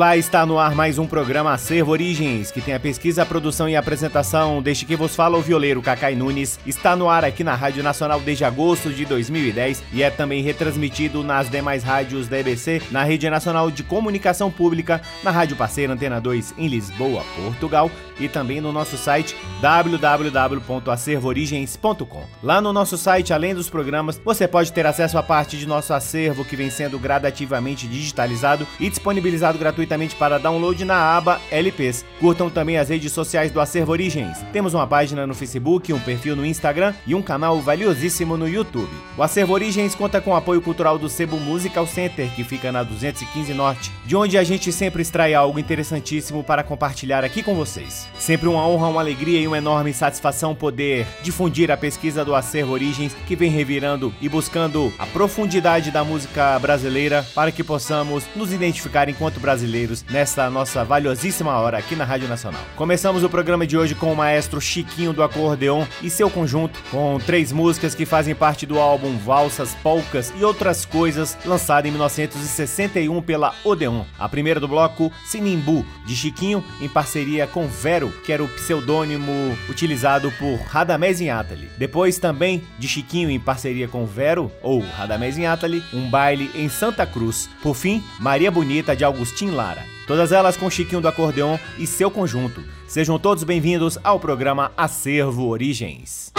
Olá, está no ar mais um programa Acervo Origens, que tem a pesquisa, a produção e a apresentação deste que vos fala o violeiro Cacai Nunes. Está no ar aqui na Rádio Nacional desde agosto de 2010 e é também retransmitido nas demais rádios da EBC, na Rede Nacional de Comunicação Pública, na Rádio Parceira Antena 2 em Lisboa, Portugal e também no nosso site www.acervoorigens.com. Lá no nosso site, além dos programas, você pode ter acesso a parte de nosso acervo que vem sendo gradativamente digitalizado e disponibilizado gratuitamente para download na aba LPs. Curtam também as redes sociais do Acervo Origens. Temos uma página no Facebook, um perfil no Instagram e um canal valiosíssimo no YouTube. O Acervo Origens conta com o apoio cultural do Sebo Musical Center, que fica na 215 Norte, de onde a gente sempre extrai algo interessantíssimo para compartilhar aqui com vocês. Sempre uma honra, uma alegria e uma enorme satisfação poder difundir a pesquisa do Acervo Origens, que vem revirando e buscando a profundidade da música brasileira para que possamos nos identificar enquanto brasileiros brasileiros nesta nossa valiosíssima hora aqui na Rádio Nacional. Começamos o programa de hoje com o maestro Chiquinho do Acordeon e seu conjunto, com três músicas que fazem parte do álbum Valsas, Polcas e Outras Coisas, lançado em 1961 pela Odeon. A primeira do bloco, Sinimbu, de Chiquinho, em parceria com Vero, que era o pseudônimo utilizado por Radamés Inátali. Depois também de Chiquinho em parceria com Vero, ou Radamés Inátali, um baile em Santa Cruz. Por fim, Maria Bonita de Agustin Lara. Todas elas com Chiquinho do Acordeon e seu conjunto. Sejam todos bem-vindos ao programa Acervo Origens.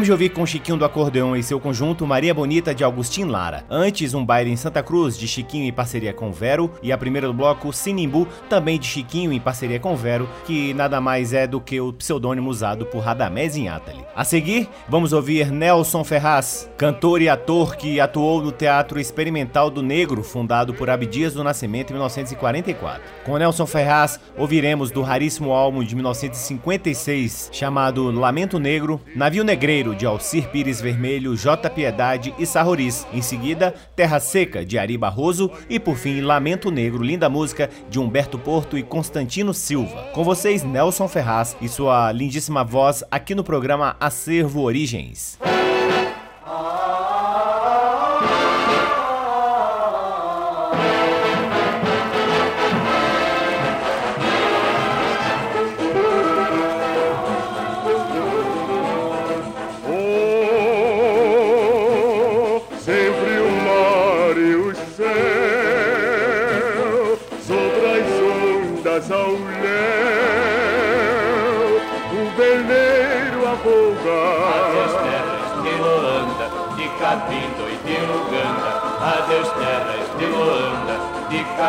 Acabamos de ouvir com Chiquinho do Acordeão e seu conjunto Maria Bonita de Agustin Lara. Antes, um baile em Santa Cruz de Chiquinho em parceria com Vero. E a primeira do bloco, Sinimbu, também de Chiquinho em parceria com Vero, que nada mais é do que o pseudônimo usado por Radamés Inátali. A seguir, vamos ouvir Nelson Ferraz, cantor e ator que atuou no Teatro Experimental do Negro, fundado por Abdias do Nascimento em 1944. Com Nelson Ferraz, ouviremos do raríssimo álbum de 1956 chamado Lamento Negro, Navio Negro Negreiro, de Alcir Pires Vermelho, J. Piedade e Sarroris. Em seguida, Terra Seca, de Ari Barroso. E por fim, Lamento Negro, linda música, de Humberto Porto e Constantino Silva. Com vocês, Nelson Ferraz e sua lindíssima voz aqui no programa Acervo Origens. Adeus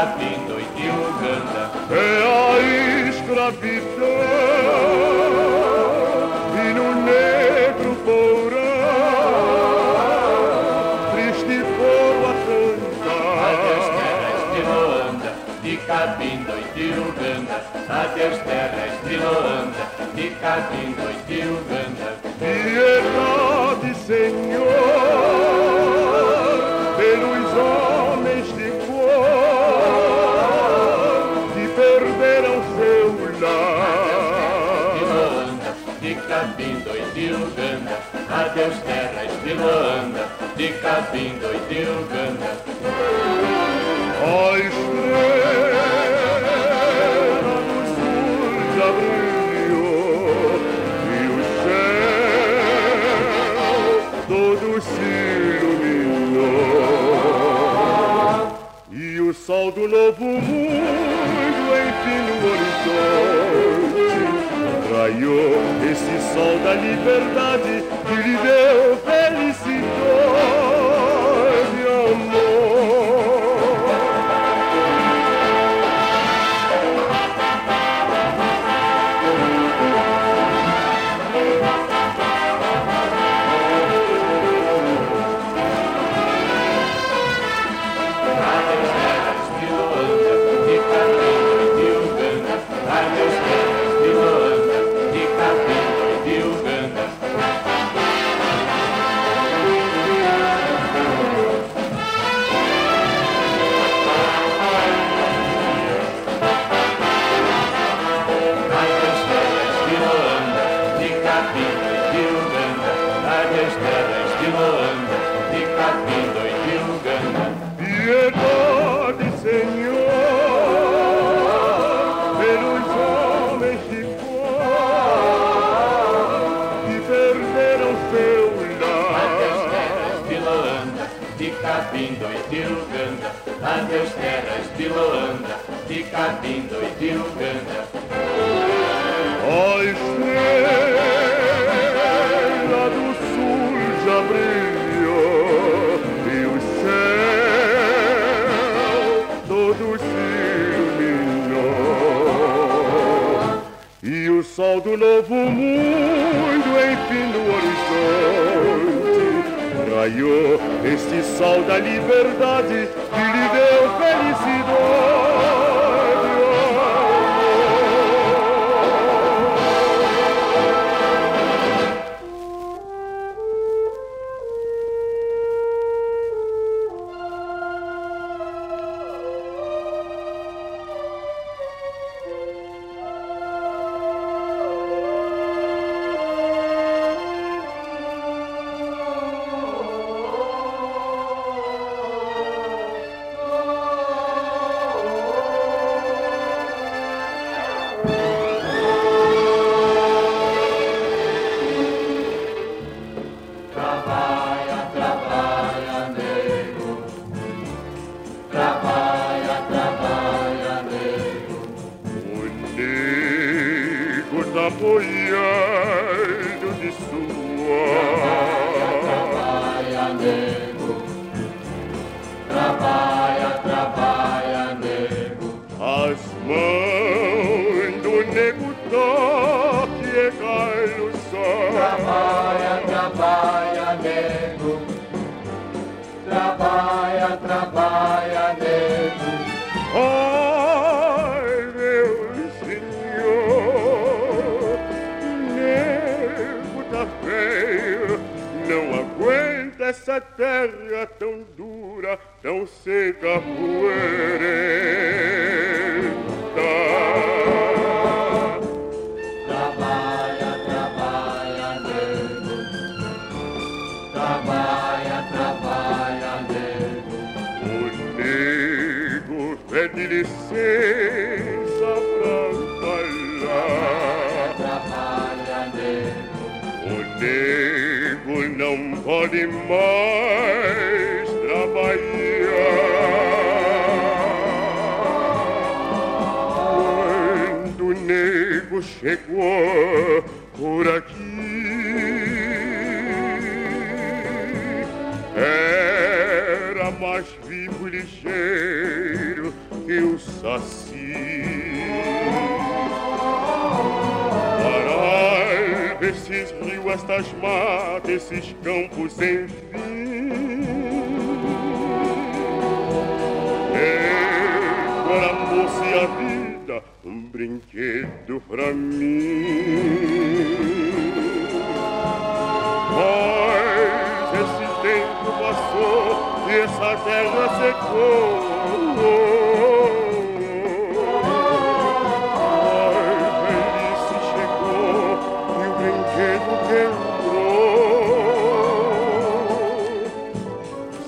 de Capindo de Cabindo e mas vivo ligeiro que o saci. Parar esses rios, estas matas, esses campos sem fim. Agora fosse a vida um brinquedo pra mim. essa terra secou. A velhice chegou e o brinquedo quebrou.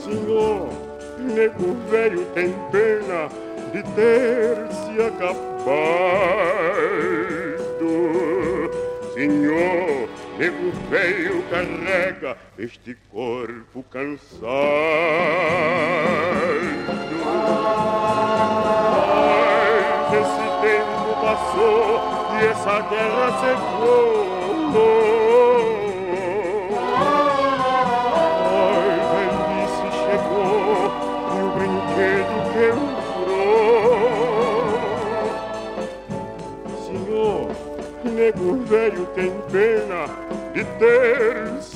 Senhor, nego velho tem pena de ter se acabado. Senhor, nego velho carrega este corpo cansado. Mas esse tempo passou e essa terra secou. Ai, se chegou e o brinquedo quebrou. Senhor, nego velho tem pena de ter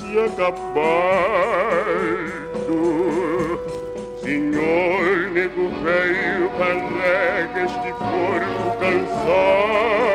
se acabando. Senhor, nego velho, carrega este corpo cansado.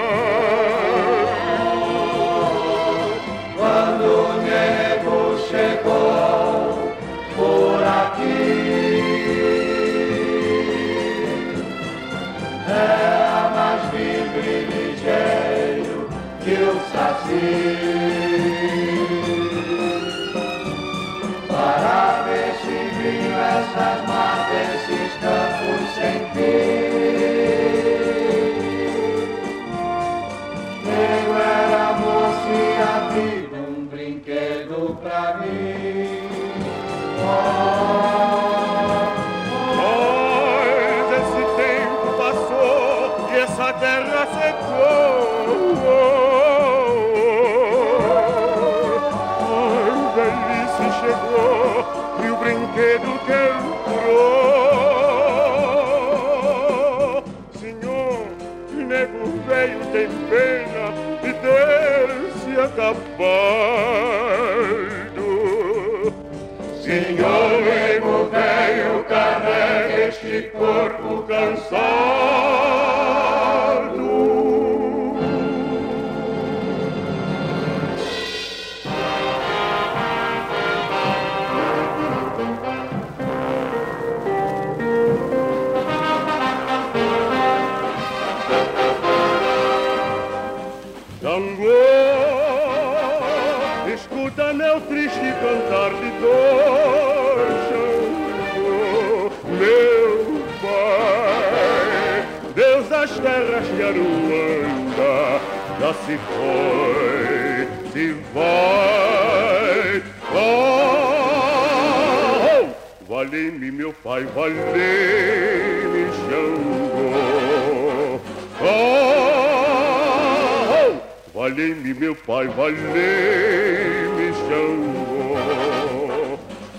Valei-me, meu pai, valei-me, Xangô.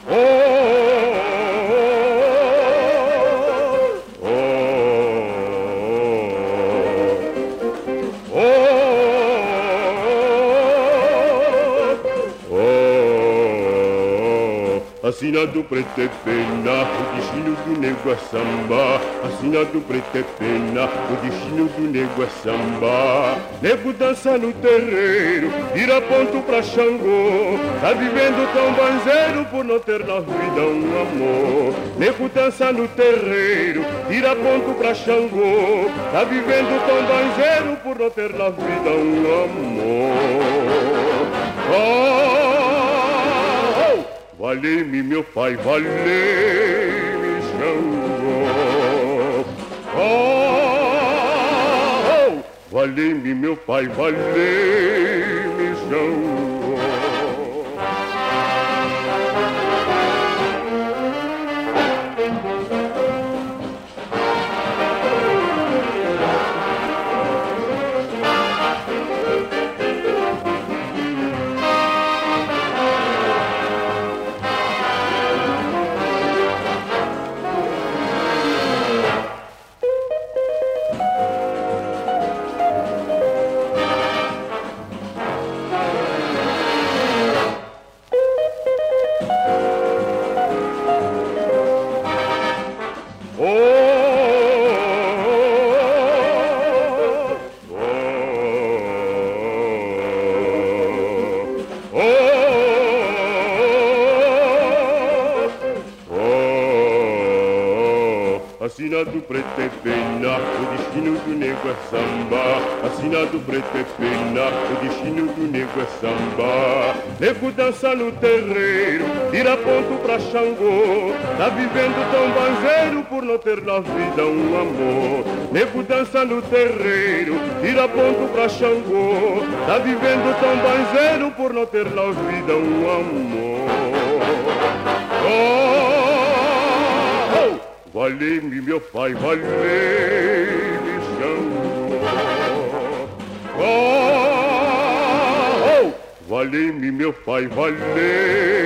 Oh! Assinado preto é pena, o destino do nego é samba. Assinado preto é pena, o destino do nego é samba. Nego dança no terreiro, vira ponto pra Xangô. Tá vivendo tão banzeiro por não ter na vida um amor. Nego dança no terreiro, vira ponto pra Xangô. Tá vivendo tão banzeiro por não ter na vida um amor. Oh, Vale-me, meu pai, vale-me, Xangô. Oh, vale-me, meu pai, vale-me, Xangô. Assinado preto é pena, o destino do nego é samba. Assinado preto é pena, o destino do nego é samba. Nego dança no terreiro, tira ponto pra Xangô. Tá vivendo tão banzeiro por não ter na vida um amor. Nego dança no terreiro, tira ponto pra Xangô. Tá vivendo tão banzeiro por não ter na vida um amor. Oh, Vale-me, meu pai, vale-me, Xangô. Oh, oh, vale-me, meu pai, vale-me,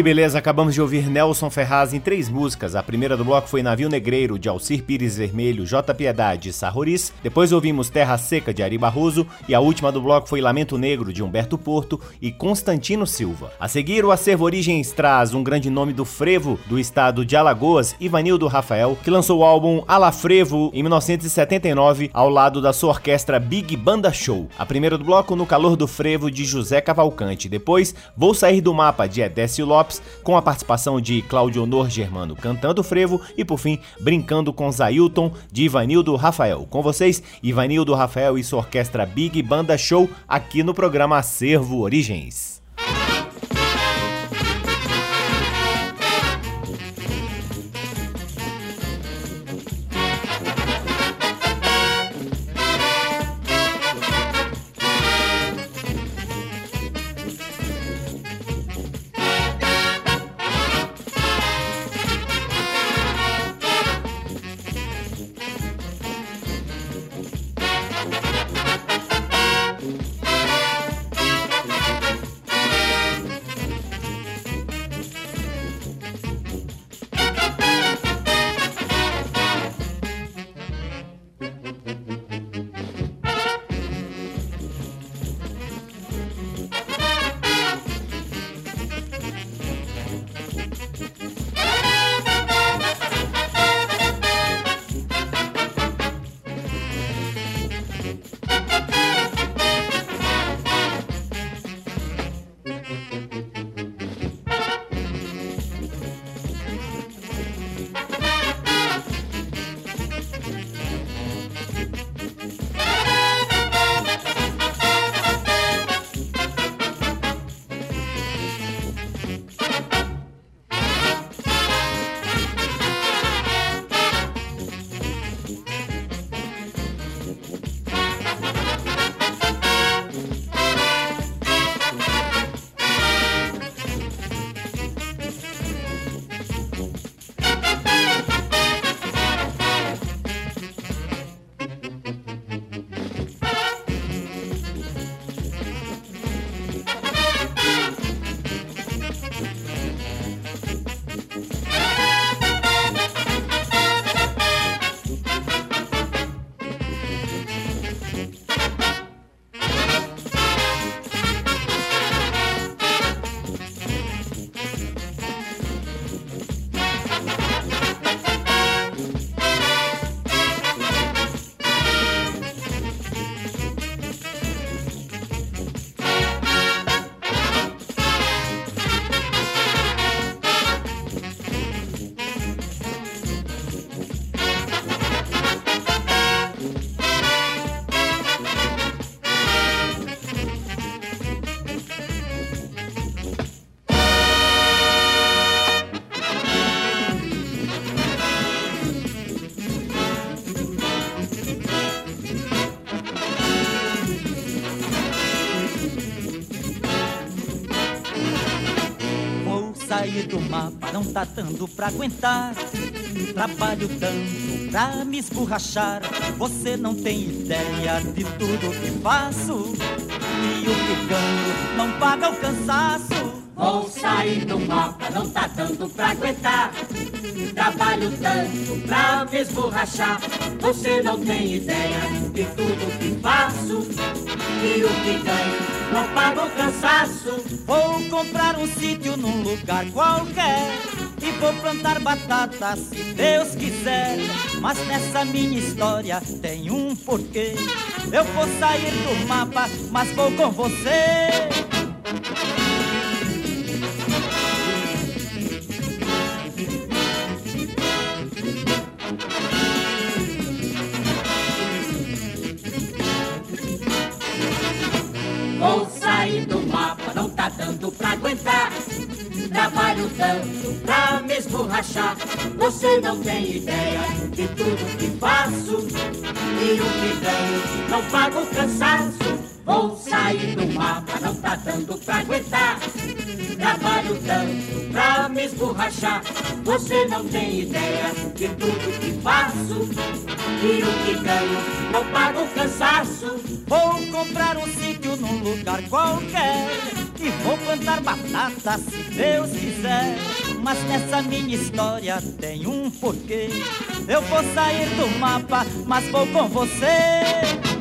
Que beleza, acabamos de ouvir Nelson Ferraz em três músicas. A primeira do bloco foi Navio Negreiro, de Alcir Pires Vermelho, J. Piedade e Sarroris. Depois ouvimos Terra Seca, de Ari Barroso. E a última do bloco foi Lamento Negro, de Humberto Porto e Constantino Silva. A seguir, o Acervo Origens traz um grande nome do frevo do estado de Alagoas, Ivanildo Rafael, que lançou o álbum Ala Frevo em 1979, ao lado da sua orquestra Big Banda Show. A primeira do bloco, No Calor do Frevo, de José Cavalcante. Depois, Vou Sair do Mapa, de Edécio Lopes Lopes, com a participação de Claudio Honor Germano cantando frevo e por fim brincando com Zailton de Ivanildo Rafael. Com vocês, Ivanildo Rafael e sua orquestra Big Banda Show aqui no programa Acervo Origens. Tá dando pra aguentar. Trabalho tanto pra me esborrachar. Você não tem ideia de tudo que faço. E o que ganho não paga o cansaço. Vou sair do mapa, não tá dando pra aguentar. Trabalho tanto pra me esborrachar. Você não tem ideia de tudo que faço. E o que ganho não paga o cansaço. Vou comprar um sítio num lugar qualquer e vou plantar batata se Deus quiser. Mas nessa minha história tem um porquê. Eu vou sair do mapa, mas vou com você. Vou sair do mapa, não tá dando pra aguentar. Trabalho tanto pra me esborrachar. Você não tem ideia de tudo que faço. E o que ganho não pago cansaço. Vou sair do mapa, não tá dando pra aguentar. Trabalho tanto pra me esborrachar. Você não tem ideia de tudo que faço. E o que ganho não pago cansaço. Vou comprar um sítio num lugar qualquer e vou plantar batata se Deus quiser. Mas nessa minha história tem um porquê. Eu vou sair do mapa, mas vou com você.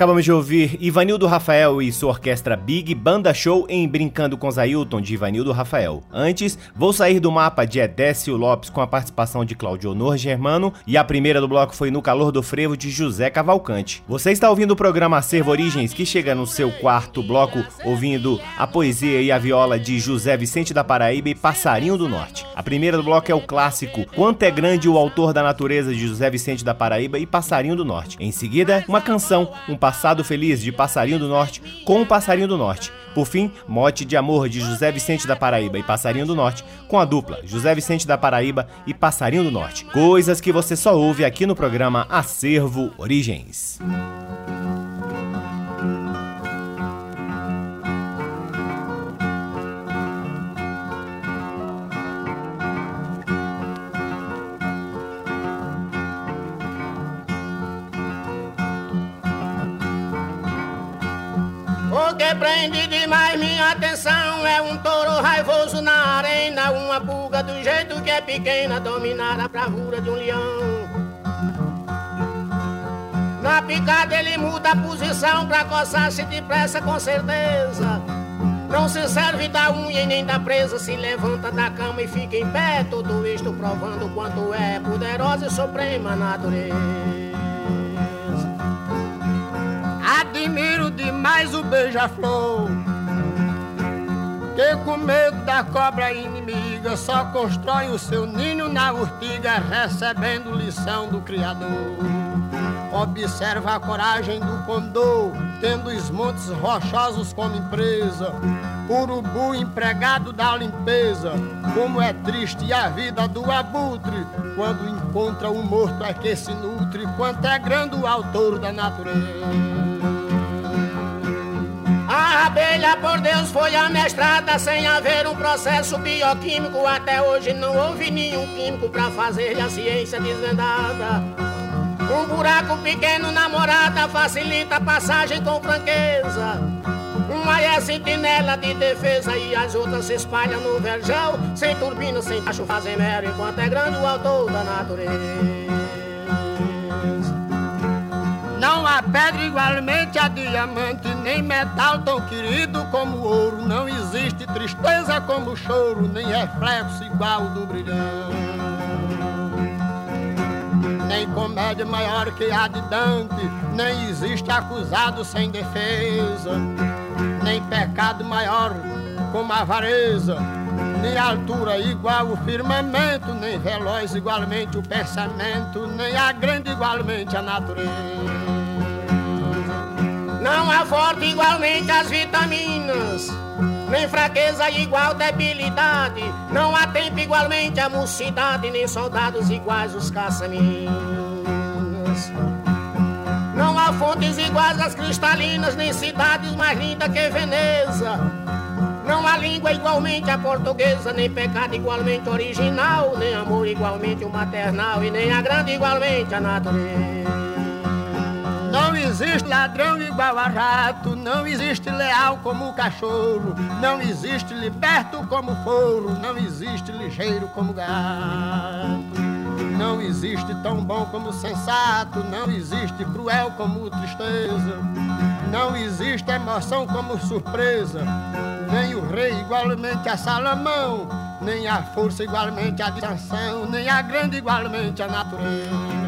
Acabamos de ouvir Ivanildo Rafael e sua orquestra Big Banda Show em Brincando com Zailton de Ivanildo Rafael. Antes, Vou Sair do Mapa de Edécio Lopes com a participação de Claudio Honor Germano e a primeira do bloco foi No Calor do Frevo de José Cavalcante. Você está ouvindo o programa Acervo Origens que chega no seu quarto bloco ouvindo a poesia e a viola de José Vicente da Paraíba e Passarinho do Norte. A primeira do bloco é o clássico Quanto é Grande o Autor da Natureza de José Vicente da Paraíba e Passarinho do Norte. Em seguida, uma canção, um passado feliz de Passarinho do Norte com o Passarinho do Norte. Por fim, Mote de Amor de José Vicente da Paraíba e Passarinho do Norte, com a dupla José Vicente da Paraíba e Passarinho do Norte. Coisas que você só ouve aqui no programa Acervo Origens. Que prende demais minha atenção é um touro raivoso na arena, uma pulga do jeito que é pequena, dominar a bravura de um leão. Na picada ele muda a posição pra coçar-se depressa com certeza. Não se serve da unha e nem da presa, se levanta da cama e fica em pé, tudo isto provando quanto é poderosa e suprema natureza. Admiro demais o beija-flor. Que com medo da cobra inimiga só constrói o seu ninho na urtiga, recebendo lição do Criador. Observa a coragem do condor, tendo os montes rochosos como empresa. Urubu empregado da limpeza, como é triste a vida do abutre, quando encontra o morto é que se nutre, quanto é grande o autor da natureza. A abelha, por Deus, foi amestrada sem haver um processo bioquímico. Até hoje não houve nenhum químico para fazer a ciência desvendada. Um buraco pequeno na morada facilita a passagem com franqueza. Uma é sentinela de defesa e as outras se espalham no verjão. Sem turbina, sem tacho, fazem mero enquanto é grande o autor da natureza. Não há pedra igualmente a diamante, nem metal tão querido como ouro. Não existe tristeza como choro, nem reflexo igual do brilhão. Nem comédia maior que a de Dante, nem existe acusado sem defesa, nem pecado maior como a avareza, nem altura igual o firmamento, nem veloz igualmente o pensamento, nem a grande igualmente a natureza. Não há forte igualmente as vitaminas, nem fraqueza igual debilidade. Não há tempo igualmente a mocidade, nem soldados iguais os caçaminas. Não há fontes iguais às cristalinas, nem cidades mais lindas que Veneza. Não há língua igualmente a portuguesa, nem pecado igualmente original, nem amor igualmente o maternal, e nem a grande igualmente a natureza. Não existe ladrão igual a rato, não existe leal como o cachorro, não existe liberto como foro, não existe ligeiro como gato. Não existe tão bom como sensato, não existe cruel como tristeza, não existe emoção como surpresa, o rei igualmente a Salomão, nem a força igualmente a distração, nem a grande igualmente a natureza.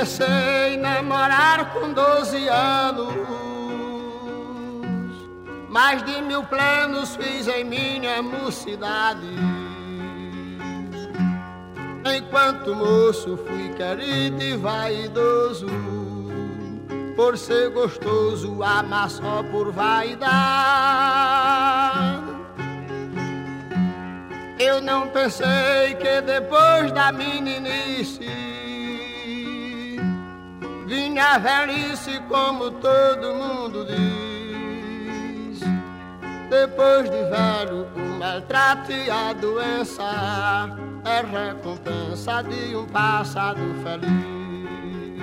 Comecei a namorar com 12 anos, mais de mil planos fiz em minha mocidade. Enquanto moço fui querido e vaidoso, por ser gostoso, amar só por vaidade. Eu não pensei que depois da meninice Vinha a velhice como todo mundo diz. Depois de velho, o maltrato e a doença é recompensa de um passado feliz.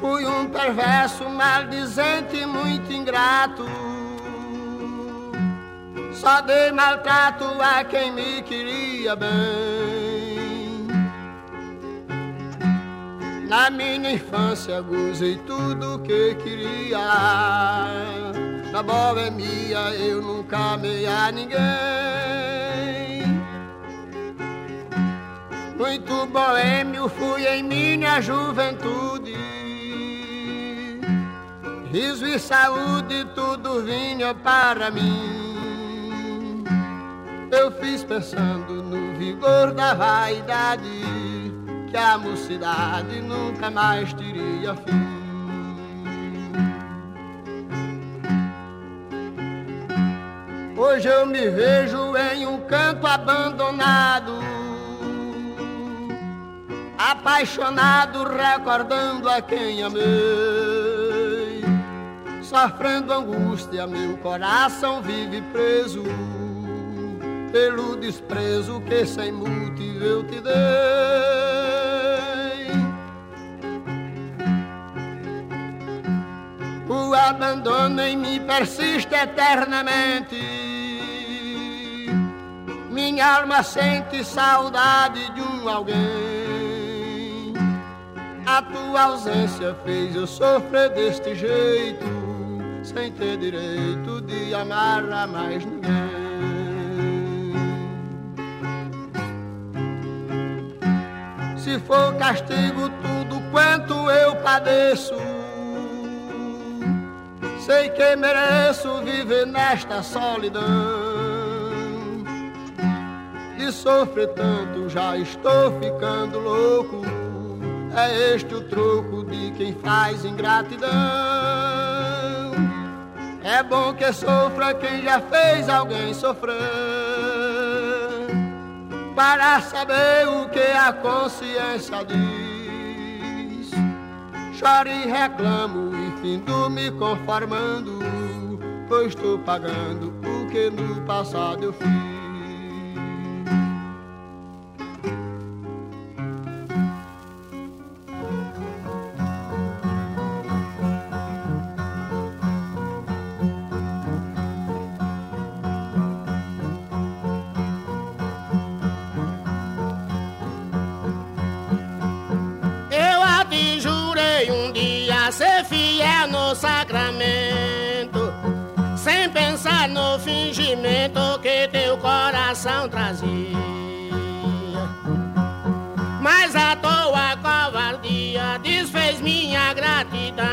Fui um perverso, maldizente, muito ingrato. Só dei maltrato a quem me queria bem. Na minha infância gozei tudo que queria. Na boemia eu nunca amei a ninguém. Muito boêmio fui em minha juventude. Riso e saúde tudo vinha para mim. Eu fiz pensando no vigor da vaidade, que a mocidade nunca mais teria fim. Hoje eu me vejo em um canto abandonado, apaixonado, recordando a quem amei, sofrendo angústia, meu coração vive preso pelo desprezo que sem motivo eu te dei. O abandono em mim persiste eternamente minha alma sente saudade de um alguém. A tua ausência fez eu sofrer deste jeito, sem ter direito de amar a mais ninguém. Se for castigo tudo quanto eu padeço, sei que mereço viver nesta solidão de sofrer tanto, já estou ficando louco. É este o troco de quem faz ingratidão. É bom que sofra quem já fez alguém sofrer. Para saber o que a consciência diz. Choro e reclamo e findo me conformando. Pois estou pagando o que no passado eu fiz. Trazia. Mas a tua covardia desfez minha gratidão,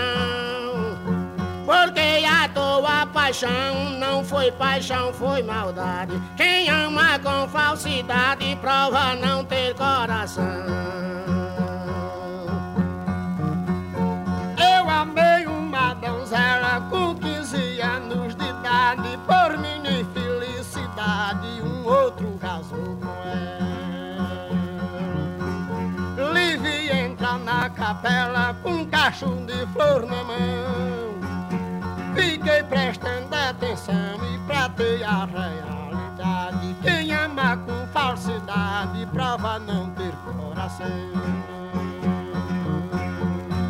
porque a tua paixão não foi paixão, foi maldade. Quem ama com falsidade prova não ter coração. Ela. Livre entra na capela com um cacho de flor na mão. Fiquei prestando atenção e pratei a realidade. Quem ama com falsidade prova não ter coração.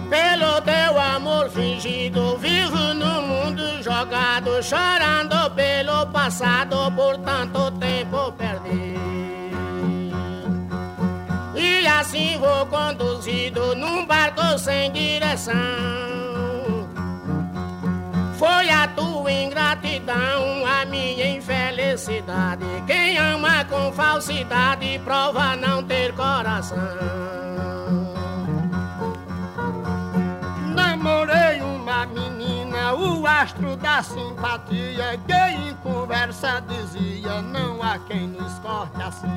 Pelo teu amor fingido, vivo no mundo jogado, chorando pelo passado, por tanto tempo perdido. E assim vou conduzido num barco sem direção. Foi a tua ingratidão, a minha infelicidade. Quem ama com falsidade prova não ter coração. O astro da simpatia, que em conversa dizia: Não há quem nos corte assim.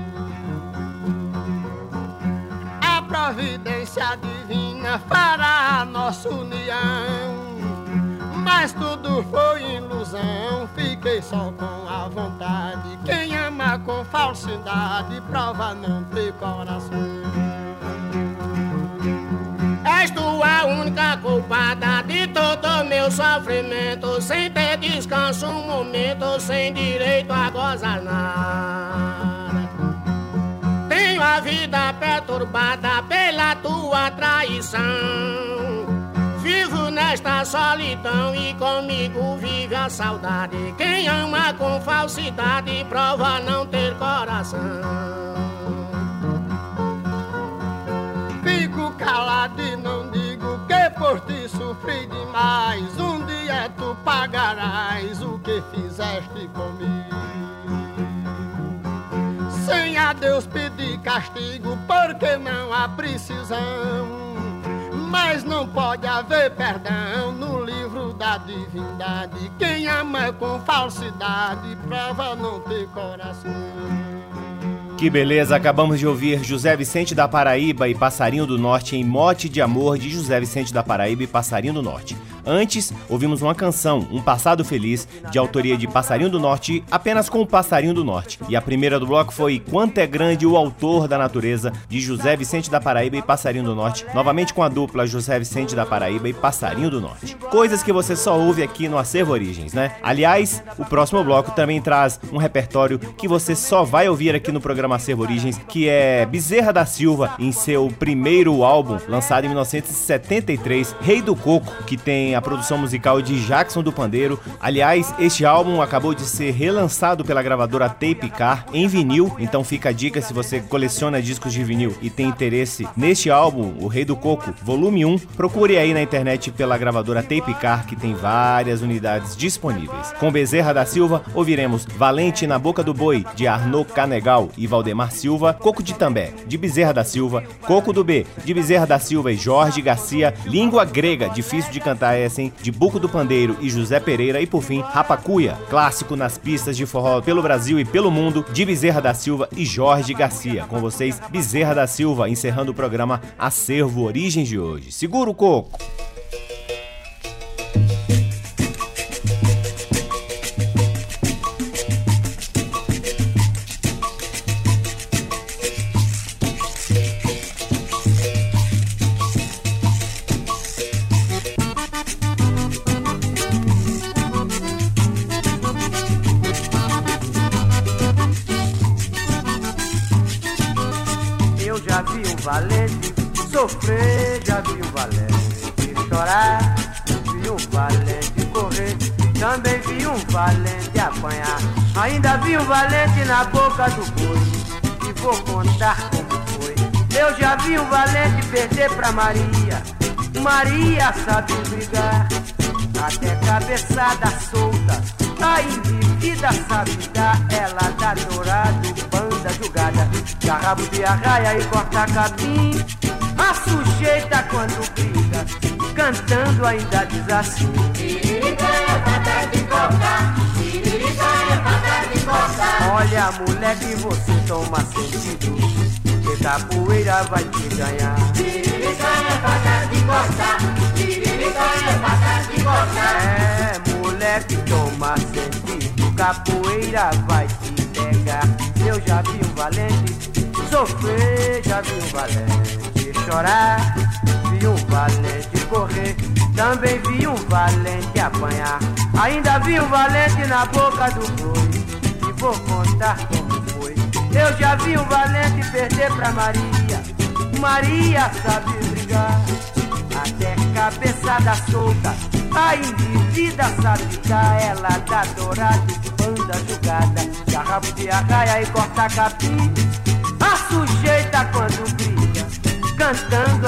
A providência divina fará a nossa união. Mas tudo foi ilusão, fiquei só com a vontade. Quem ama com falsidade prova não ter coração. És tu a única culpada de todo meu sofrimento, sem ter descanso um momento, sem direito a gozar nada. Tenho a vida perturbada pela tua traição. Vivo nesta solidão e comigo vive a saudade. Quem ama com falsidade prova não ter coração. Calado e não digo que por ti sofri demais. Um dia tu pagarás o que fizeste comigo. Sem a Deus pedir castigo, porque não há precisão. Mas não pode haver perdão no livro da divindade. Quem ama com falsidade prova não ter coração. Que beleza, acabamos de ouvir José Vicente da Paraíba e Passarinho do Norte em Mote de Amor de José Vicente da Paraíba e Passarinho do Norte. Antes, ouvimos uma canção, Um Passado Feliz, de autoria de Passarinho do Norte, apenas com o Passarinho do Norte. E a primeira do bloco foi Quanto é Grande o Autor da Natureza, de José Vicente da Paraíba e Passarinho do Norte, novamente com a dupla José Vicente da Paraíba e Passarinho do Norte. Coisas que você só ouve aqui no Acervo Origens, né? Aliás, o próximo bloco também traz um repertório que você só vai ouvir aqui no programa Acervo Origens, que é Bezerra da Silva, em seu primeiro álbum, lançado em 1973, Rei do Coco, que tem a produção musical de Jackson do Pandeiro. Aliás, este álbum acabou de ser relançado pela gravadora Tape Car em vinil, então fica a dica se você coleciona discos de vinil e tem interesse neste álbum, O Rei do Coco, volume 1, procure aí na internet pela gravadora Tape Car, que tem várias unidades disponíveis. Com Bezerra da Silva, ouviremos Valente na Boca do Boi, de Arnaud Canegal e Valdemar Silva, Coco de També, de Bezerra da Silva, Coco do B, de Bezerra da Silva e Jorge Garcia, Língua Grega, difícil de cantar essa, hein? De Buco do Pandeiro e José Pereira, e por fim, Rapacuia, clássico nas pistas de forró pelo Brasil e pelo mundo, de Bezerra da Silva e Jorge Garcia. Com vocês, Bezerra da Silva, encerrando o programa Acervo Origens de hoje. Segura o coco! Sofrer, já vi um valente chorar, vi um valente correr, também vi um valente apanhar. Ainda vi um valente na boca do boi, e vou contar como foi. Eu já vi um valente perder pra Maria, Maria sabe brigar, até cabeçada solta, a indivídua sabe dar, ela dá dourado, banda jogada, dá rabo de arraia e corta capim. A sujeita quando briga, cantando ainda diz assim. Olha, moleque, você toma sentido, que capoeira vai te ganhar. É, moleque, toma sentido, capoeira vai te pegar. Eu já vi um valente sofrer, já vi um valente chorar, vi um valente correr, também vi um valente apanhar. Ainda vi um valente na boca do boi, e vou contar como foi. Eu já vi um valente perder pra Maria, Maria sabe brigar, até cabeçada solta. A indivídua sabe dar, ela dá dourado, banda jogada, rabo de arraia e corta capim.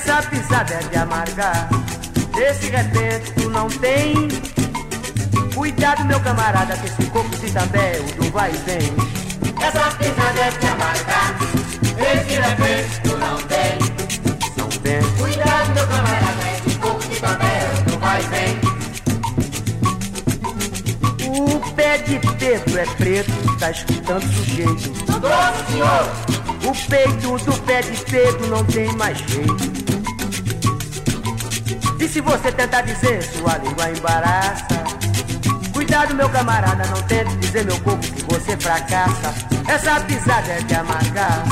essa pisada é de amargar. Desse repente tu não tem. Cuidado, meu camarada, que esse corpo de também do vai e vem. Essa pisada é de amargar. Desse repente tu não tem. Não tem. Cuidado, meu camarada, esse corpo de também do vai e vem. O pé de Pedro é preto, tá escutando sujeito. Nossa senhor! O peito do pé de Pedro não tem mais jeito. E se você tentar dizer, sua língua embaraça. Cuidado, meu camarada, não tente dizer meu corpo que você fracassa. Essa pisada é de amargar.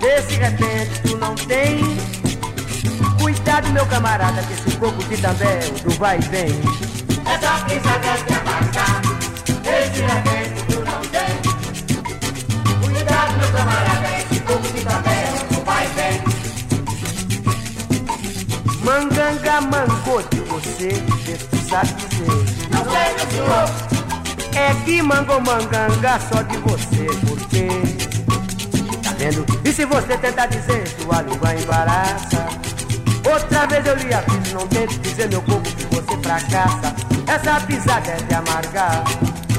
Desse repente tu não tem. Cuidado, meu camarada, que esse pouco de também do vai e vem. Essa pisada é de amargar. Desse repente Manganga mangou de você, você sabe dizer. Não sei, meu senhor. É que mangou manganga só de você, porque. Tá vendo? E se você tentar dizer, sua língua embaraça. Outra vez eu lhe aviso, não tente dizer meu corpo que você fracassa. Essa pisada é de amargar.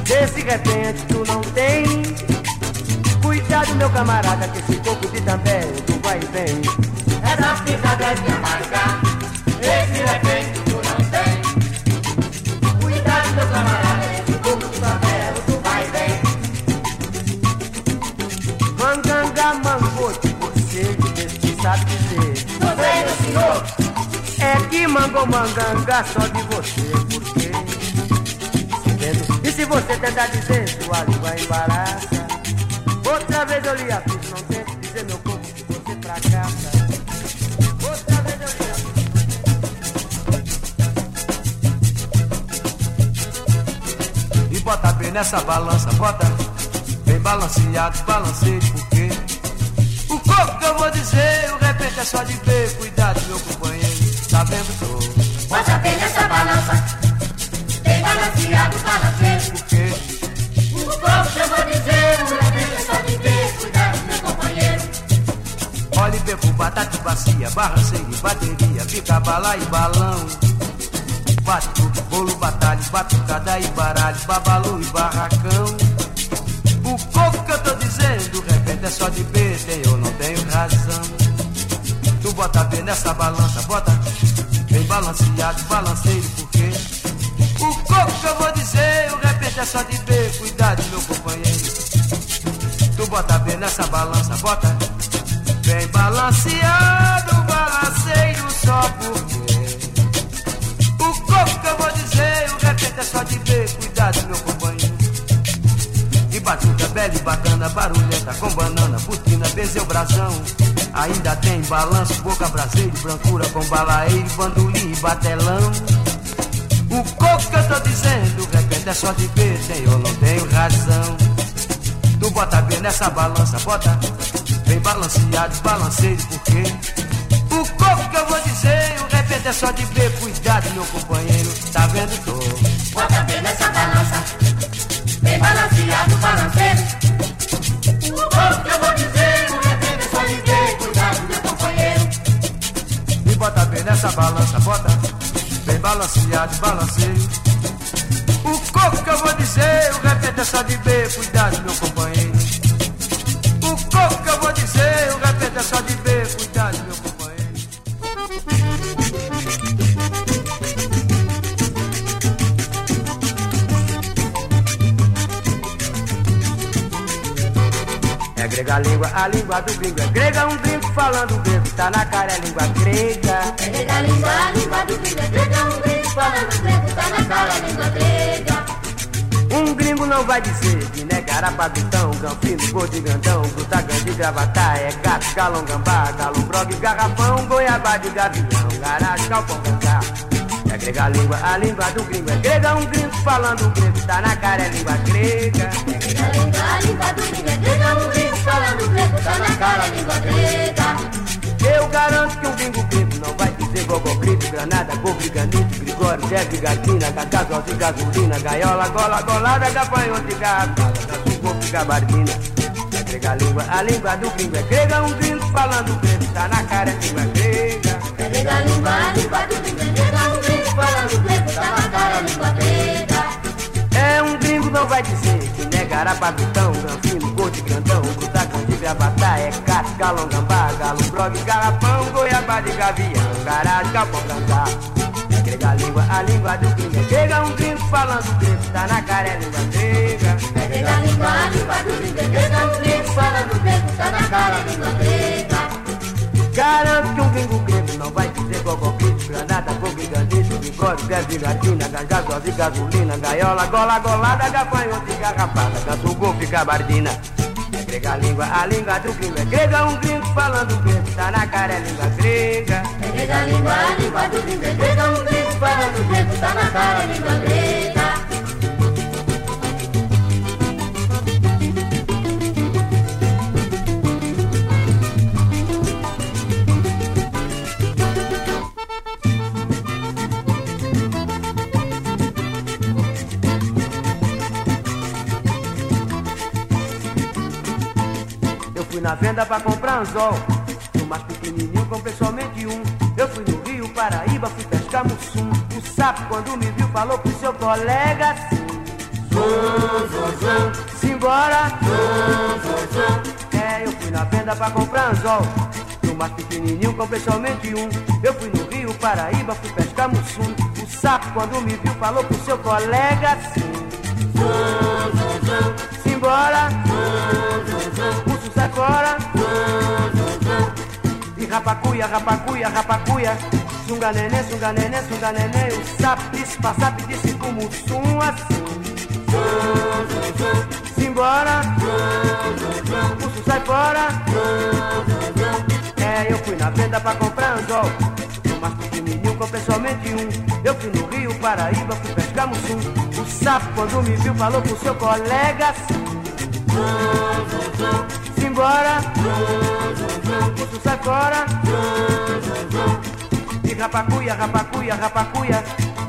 Desse repente tu não tem. Cuidado, meu camarada, que esse corpo de também tu vai vem. Essa pisada é de amargar. Esse repente tu não tem. Cuidado, meu camarada, esse pouco de papel tu vai bem. Manganga mangou de você, você sabe dizer. Sei, meu senhor. É que mangou manganga só de você, porque. E se você tentar dizer, sua língua embaraça. Outra vez eu lhe aviso, não tente dizer meu corpo que você fracassa. Nessa balança, bota bem balanceado, balanceio, porque o corpo que eu vou dizer, o repente é só de ver, cuidado, meu companheiro, tá vendo? Tô, Bota bem nessa balança. Bem balanceado, balanceiro. porque O povo que eu vou dizer, o repente é só de ver. Cuidado, meu companheiro. olhe bem pro batata bacia, barranceiro, bateria, fica bala e balão. Bate tudo, bolo, batalha, batucada e baralho, babalu e barracão. O coco que eu tô dizendo, repente é só de tem ou não tenho razão. Tu bota bem nessa balança, bota bem balanceado, balanceiro, porque o coco que eu vou dizer, o repente é só de ver, cuidado, meu companheiro. Tu bota bem nessa balança, bota bem balanceado, balanceiro, só porque o coco que eu vou dizer, o repente é só de ver, cuidado, meu companheiro. E batuca bela e bacana, barulhenta com banana, putina, bezeu brasão. Ainda tem balanço, boca braseiro, brancura com balaeiro, bandolim e batelão. O coco que eu tô dizendo, o repente é só de ver, tem ou não tenho razão. Tu bota bem nessa balança, bota bem balanceado, balanceiro, porque que eu vou dizer, o repente é só de ver, cuidado, meu companheiro, tá vendo? Tô. Bota bem nessa balança. Bem balanceado, balanceiro. O que eu vou dizer, o repente é só de ver. Cuidado, meu companheiro. E bota bem nessa balança, bota bem balanceado, balanceio. O coco que eu vou dizer, o repente é só de ver, cuidado, meu companheiro. O coco que eu vou dizer, o repente é só de ver, cuidado, meu companheiro. É grega a língua, a língua do gringo é grega, um gringo falando grego, tá na cara é língua grega. É grega a língua, a língua do gringo é grega. Um gringo falando grego, tá na cara a língua grega. Um gringo não vai dizer de negar a badutão, ganfino, gol de grandão, gruta grande gravatar, é gato, galão, gambá, galo, brogue, garrafão, goiabá de gavião, garagem, galpão, gangá. É grega a língua, a língua do gringo é grega, um gringo falando grego, tá na cara é língua grega. É grega a língua, a língua do gringo é grega. Um gringo grego, tá na cara a língua. Eu garanto que um gringo gringo não vai dizer gogó, grito, granada, gogri, ganito, grigório, jegue, gatina, gagazo, de gasolina, gaiola, gola, golada, gafanhoto, garrafa, gaçuco, gabardina. É grega a língua, a língua do gringo é grega, um gringo falando grego, tá na cara é língua grega. É grega a língua, a língua do gringo é grega. Um gringo falando grego, tá na cara língua grega. É um gringo não vai dizer que negará badutão, granfino, gol de grandão, gravatar, é gato, galão, gambá, galo, brogue, garrafão, goiabá de gavião, garagem, capão, gangá. É grega a língua, a língua do gringo é grega, um gringo falando grego, tá na cara é língua grega. É grega a língua, a língua do gringo é grega. Um gringo falando grego, tá na cara a língua grega. Garanto que um gringo grego não vai dizer gogó, grito, granada, gogri, ganito, bigode, bebe, gatina, gangazose, gasolina, gaiola, gola, golada, gafanhoto e garrafada, gato, golfe, gabardina. É Grega a língua, a língua do gringo é grega, um gringo falando grego, tá na cara é língua grega. É grega a língua, a língua do gringo é grega, um gringo falando grego, tá na cara é língua grega. Na venda pra comprar anzol. No mais pequenininho comprei somente um. Eu fui no Rio, Paraíba, fui pescar mussum. O sapo, quando me viu, falou pro seu colega assim: Zum, zum, zum, simbora. Zum, zum, zum. É, eu fui na venda pra comprar anzol. No mais pequenininho comprei somente um. Eu fui no Rio, Paraíba, fui pescar mussum. O sapo, quando me viu, falou pro seu colega assim: Zum, zum, zum, simbora. Zum, zum, zum sai fora. E rapacuia, rapacuia, rapacuia. Sunga nenê, sunga nenê, sunga nenê. O sapo disse, passap disse como sum assim. Simbora. Pulso sai fora. É, eu fui na venda pra comprar anzol. Mas pequenininho comprei somente um. Eu fui no Rio, Paraíba, fui pescar mussum. O sapo, quando me viu, falou pro seu colega assim embora. Puxo sai fora. E rapacuia, rapacuia, rapacuia.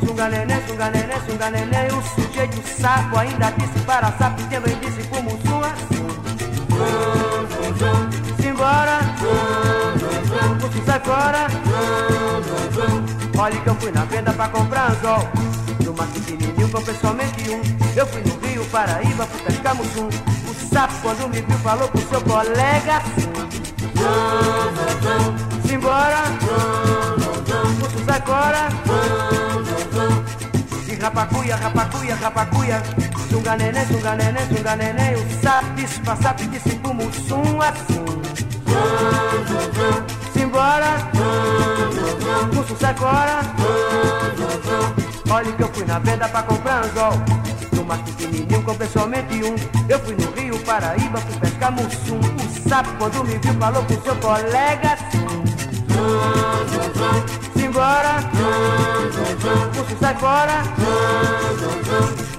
Sunga nenê, sunga nenê, sunga nenê. O sujeito saco ainda disse para sapo. Também disse como sua. Simbora. Puxo sai fora. Olha que eu fui na venda pra comprar anzol. No mais pequenininho comprei somente um. Eu fui no Rio, Paraíba, fui pescar mussum. Sapo quando me viu falou pro seu colega assim. Simbora. Puxa sai fora E rapacuia, rapacuia, rapacuia. Sunga nenê, sunga nenê, sunga nenê O sapo sapo disse pro mussum assim. Simbora. Puxa sai fora Olha que eu fui na venda pra comprar anzol. No mais pequenininho comprei somente um. Eu fui no Rio, Paraíba, fui pescar mussum. O sapo quando me viu falou com seu colega Simbora. Mussum sai fora.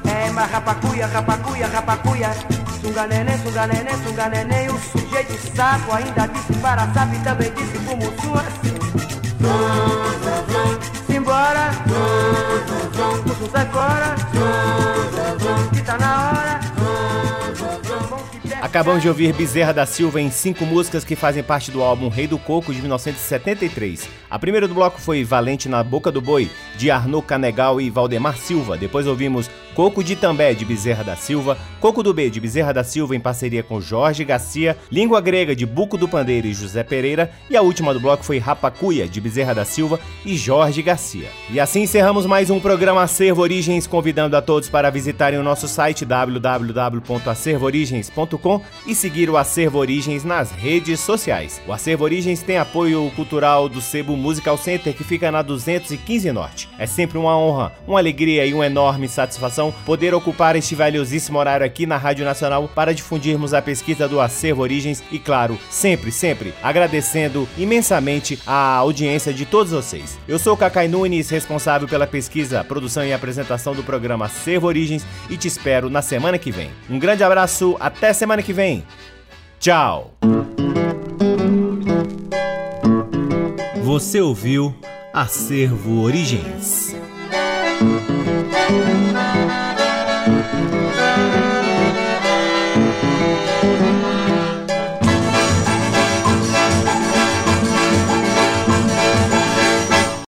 É, mas rapacuia, rapacuia, rapacuia. Sunga neném, sunga neném, sunga neném. O sujeito sapo ainda disse para sapo E também disse pro mussum assim Sai fora Que tá na hora Acabamos de ouvir Bezerra da Silva em cinco músicas que fazem parte do álbum Rei do Coco de 1973. A primeira do bloco foi Valente na Boca do Boi, de Arnaud Canegal e Valdemar Silva. Depois ouvimos Coco de També, de Bezerra da Silva, Coco do B, de Bezerra da Silva, em parceria com Jorge Garcia, Língua Grega, de Buco do Pandeiro e José Pereira, e a última do bloco foi Rapacuia, de Bezerra da Silva e Jorge Garcia. E assim encerramos mais um programa Acervo Origens, convidando a todos para visitarem o nosso site www.acervoorigens.com e seguir o Acervo Origens nas redes sociais. O Acervo Origens tem apoio cultural do Sebo Musical Center, que fica na 215 Norte. É sempre uma honra, uma alegria e uma enorme satisfação poder ocupar este valiosíssimo horário aqui na Rádio Nacional para difundirmos a pesquisa do Acervo Origens e, claro, sempre, sempre agradecendo imensamente a audiência de todos vocês. Eu sou Cacai Nunes, responsável pela pesquisa, produção e apresentação do programa Acervo Origens e te espero na semana que vem. Um grande abraço, até semana que vem. Tchau! Você ouviu Acervo Origens.